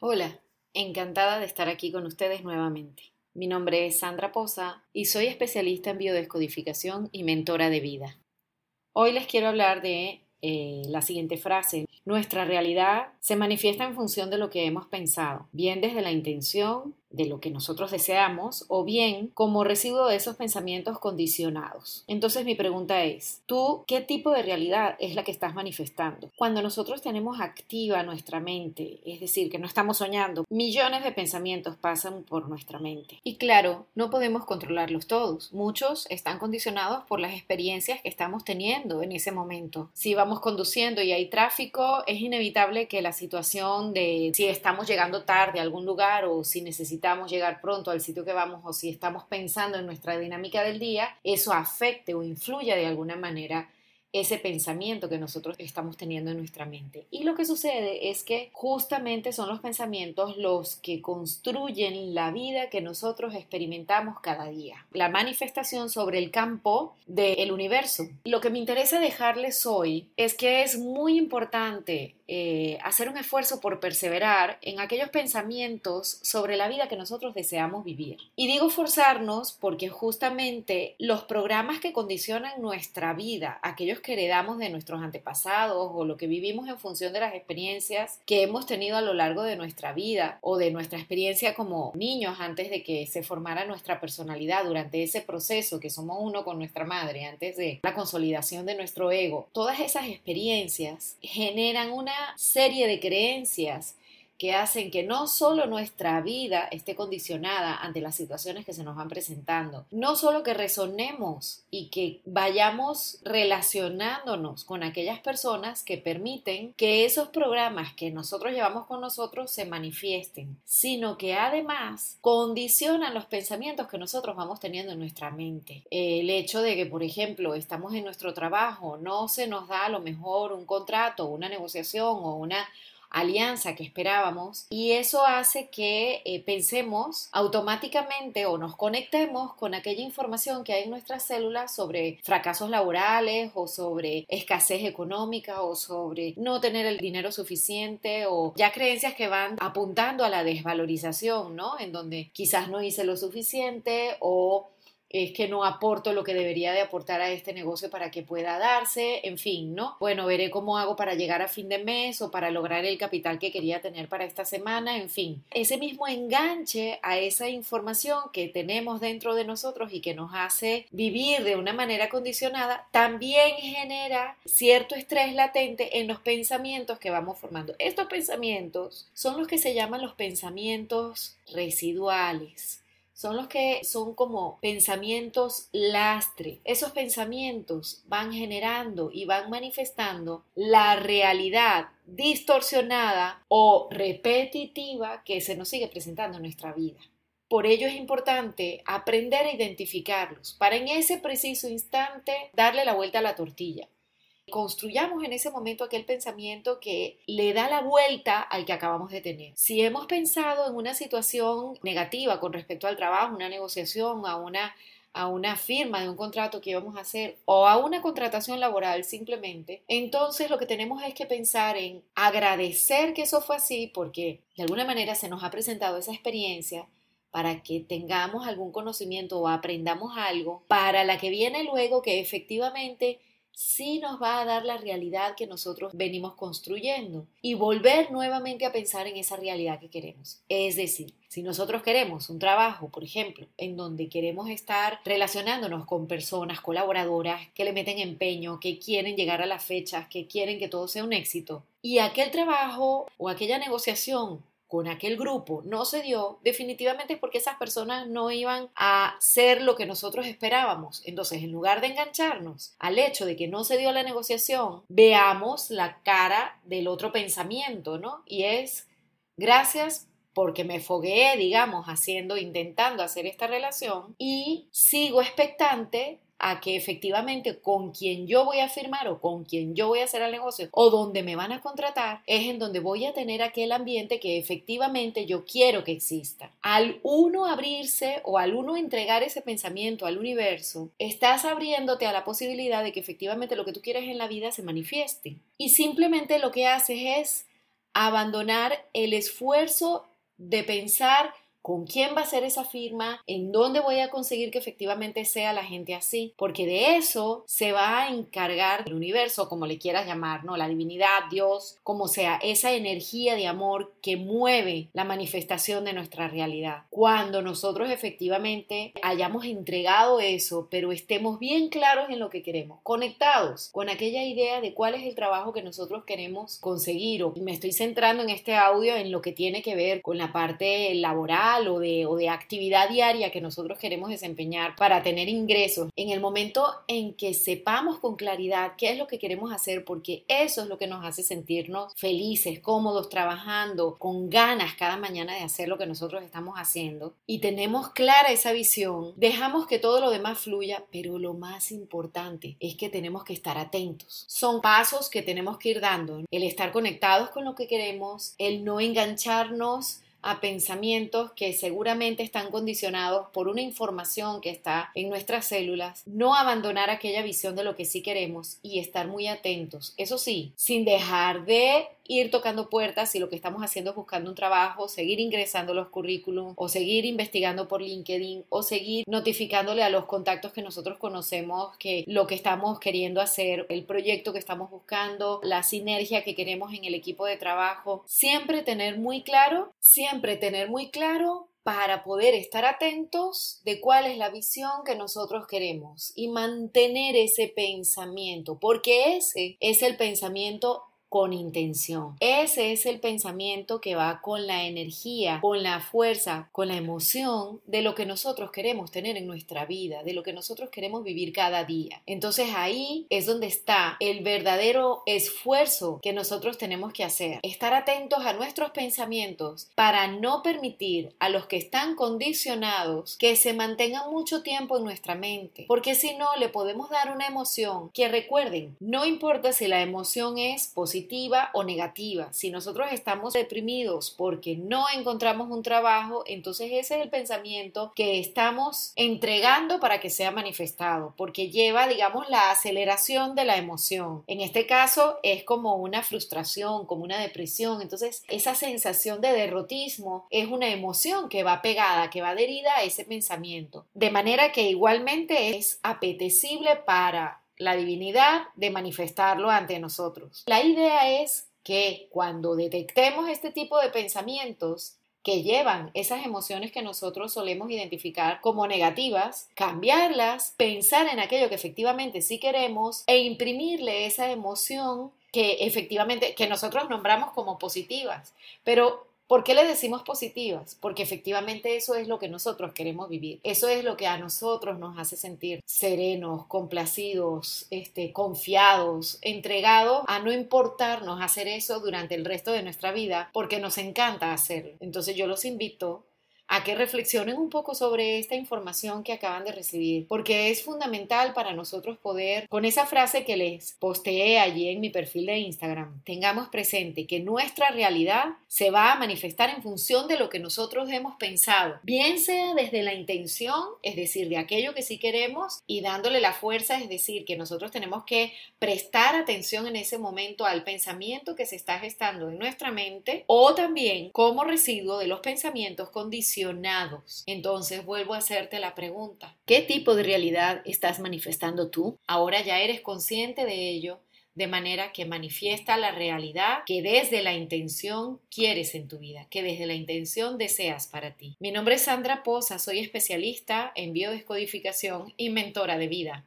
Hola, encantada de estar aquí con ustedes nuevamente. Mi nombre es Sandra Poza y soy especialista en biodescodificación y mentora de vida. Hoy les quiero hablar de eh, la siguiente frase. Nuestra realidad se manifiesta en función de lo que hemos pensado, bien desde la intención de lo que nosotros deseamos o bien como residuo de esos pensamientos condicionados. Entonces mi pregunta es, ¿tú qué tipo de realidad es la que estás manifestando? Cuando nosotros tenemos activa nuestra mente, es decir, que no estamos soñando, millones de pensamientos pasan por nuestra mente. Y claro, no podemos controlarlos todos. Muchos están condicionados por las experiencias que estamos teniendo en ese momento. Si vamos conduciendo y hay tráfico, es inevitable que la situación de si estamos llegando tarde a algún lugar o si necesitamos necesitamos llegar pronto al sitio que vamos o si estamos pensando en nuestra dinámica del día, eso afecte o influya de alguna manera ese pensamiento que nosotros estamos teniendo en nuestra mente. Y lo que sucede es que justamente son los pensamientos los que construyen la vida que nosotros experimentamos cada día. La manifestación sobre el campo del universo. Lo que me interesa dejarles hoy es que es muy importante eh, hacer un esfuerzo por perseverar en aquellos pensamientos sobre la vida que nosotros deseamos vivir. Y digo forzarnos porque justamente los programas que condicionan nuestra vida, aquellos que heredamos de nuestros antepasados o lo que vivimos en función de las experiencias que hemos tenido a lo largo de nuestra vida o de nuestra experiencia como niños antes de que se formara nuestra personalidad durante ese proceso que somos uno con nuestra madre, antes de la consolidación de nuestro ego. Todas esas experiencias generan una serie de creencias que hacen que no solo nuestra vida esté condicionada ante las situaciones que se nos van presentando, no solo que resonemos y que vayamos relacionándonos con aquellas personas que permiten que esos programas que nosotros llevamos con nosotros se manifiesten, sino que además condicionan los pensamientos que nosotros vamos teniendo en nuestra mente. El hecho de que, por ejemplo, estamos en nuestro trabajo, no se nos da a lo mejor un contrato, una negociación o una alianza que esperábamos y eso hace que eh, pensemos automáticamente o nos conectemos con aquella información que hay en nuestras células sobre fracasos laborales o sobre escasez económica o sobre no tener el dinero suficiente o ya creencias que van apuntando a la desvalorización, ¿no? En donde quizás no hice lo suficiente o es que no aporto lo que debería de aportar a este negocio para que pueda darse, en fin, ¿no? Bueno, veré cómo hago para llegar a fin de mes o para lograr el capital que quería tener para esta semana, en fin. Ese mismo enganche a esa información que tenemos dentro de nosotros y que nos hace vivir de una manera condicionada, también genera cierto estrés latente en los pensamientos que vamos formando. Estos pensamientos son los que se llaman los pensamientos residuales son los que son como pensamientos lastre. Esos pensamientos van generando y van manifestando la realidad distorsionada o repetitiva que se nos sigue presentando en nuestra vida. Por ello es importante aprender a identificarlos para en ese preciso instante darle la vuelta a la tortilla construyamos en ese momento aquel pensamiento que le da la vuelta al que acabamos de tener. Si hemos pensado en una situación negativa con respecto al trabajo, una negociación, a una a una firma de un contrato que íbamos a hacer o a una contratación laboral simplemente, entonces lo que tenemos es que pensar en agradecer que eso fue así porque de alguna manera se nos ha presentado esa experiencia para que tengamos algún conocimiento o aprendamos algo para la que viene luego que efectivamente sí nos va a dar la realidad que nosotros venimos construyendo y volver nuevamente a pensar en esa realidad que queremos. Es decir, si nosotros queremos un trabajo, por ejemplo, en donde queremos estar relacionándonos con personas colaboradoras que le meten empeño, que quieren llegar a las fechas, que quieren que todo sea un éxito, y aquel trabajo o aquella negociación con aquel grupo no se dio, definitivamente es porque esas personas no iban a ser lo que nosotros esperábamos. Entonces, en lugar de engancharnos al hecho de que no se dio la negociación, veamos la cara del otro pensamiento, ¿no? Y es, gracias porque me fogueé, digamos, haciendo, intentando hacer esta relación y sigo expectante a que efectivamente con quien yo voy a firmar o con quien yo voy a hacer el negocio o donde me van a contratar es en donde voy a tener aquel ambiente que efectivamente yo quiero que exista. Al uno abrirse o al uno entregar ese pensamiento al universo, estás abriéndote a la posibilidad de que efectivamente lo que tú quieres en la vida se manifieste. Y simplemente lo que haces es abandonar el esfuerzo de pensar con quién va a ser esa firma, en dónde voy a conseguir que efectivamente sea la gente así, porque de eso se va a encargar el universo, como le quieras llamar, ¿no? La divinidad, Dios, como sea, esa energía de amor que mueve la manifestación de nuestra realidad. Cuando nosotros efectivamente hayamos entregado eso, pero estemos bien claros en lo que queremos, conectados con aquella idea de cuál es el trabajo que nosotros queremos conseguir, o me estoy centrando en este audio en lo que tiene que ver con la parte laboral, o de, actividad diaria que nosotros queremos desempeñar para tener ingresos, en el momento en que sepamos con claridad qué es lo que queremos hacer, porque eso es lo que nos hace sentirnos felices, cómodos, trabajando, con ganas cada mañana de hacer lo que nosotros estamos haciendo, y tenemos clara esa visión, dejamos que todo lo demás fluya, pero lo más importante es que tenemos que estar atentos. Son pasos que tenemos que ir dando, el estar conectados con lo que queremos, el no engancharnos a pensamientos que seguramente están condicionados por una información que está en nuestras células, no abandonar aquella visión de lo que sí queremos y estar muy atentos. Eso sí, sin dejar de ir tocando puertas si lo que estamos haciendo es buscando un trabajo, seguir ingresando los currículums o seguir investigando por LinkedIn o seguir notificándole a los contactos que nosotros conocemos que lo que estamos queriendo hacer, el proyecto que estamos buscando, la sinergia que queremos en el equipo de trabajo, siempre tener muy claro, siempre tener muy claro para poder estar atentos de cuál es la visión que nosotros queremos y mantener ese pensamiento, porque ese es el pensamiento con intención. Ese es el pensamiento que va con la energía, con la fuerza, con la emoción de lo que nosotros queremos tener en nuestra vida, de lo que nosotros queremos vivir cada día. Entonces ahí es donde está el verdadero esfuerzo que nosotros tenemos que hacer. Estar atentos a nuestros pensamientos para no permitir a los que están condicionados que se mantengan mucho tiempo en nuestra mente. Porque si no, le podemos dar una emoción que recuerden, no importa si la emoción es positiva, positiva o negativa. Si nosotros estamos deprimidos porque no encontramos un trabajo, entonces ese es el pensamiento que estamos entregando para que sea manifestado, porque lleva, digamos, la aceleración de la emoción. En este caso es como una frustración, como una depresión. Entonces, esa sensación de derrotismo es una emoción que va pegada, que va adherida a ese pensamiento. De manera que igualmente es apetecible para la divinidad de manifestarlo ante nosotros. La idea es que cuando detectemos este tipo de pensamientos que llevan esas emociones que nosotros solemos identificar como negativas, cambiarlas, pensar en aquello que efectivamente sí queremos e imprimirle esa emoción que efectivamente que nosotros nombramos como positivas, pero ¿Por qué le decimos positivas? Porque efectivamente eso es lo que nosotros queremos vivir. Eso es lo que a nosotros nos hace sentir serenos, complacidos, este, confiados, entregados a no importarnos hacer eso durante el resto de nuestra vida porque nos encanta hacerlo. Entonces yo los invito que reflexionen un poco sobre esta información que acaban de recibir, porque es fundamental para nosotros poder, con esa frase que les posteé allí en mi perfil de Instagram, tengamos presente que nuestra realidad se va a manifestar en función de lo que nosotros hemos pensado, bien sea desde la intención, es decir, de aquello que sí queremos, y dándole la fuerza, es decir, que nosotros tenemos que prestar atención en ese momento al pensamiento que se está gestando en nuestra mente, o también como residuo de los pensamientos condicionados entonces vuelvo a hacerte la pregunta, ¿qué tipo de realidad estás manifestando tú? Ahora ya eres consciente de ello, de manera que manifiesta la realidad que desde la intención quieres en tu vida, que desde la intención deseas para ti. Mi nombre es Sandra Poza, soy especialista en biodescodificación y mentora de vida.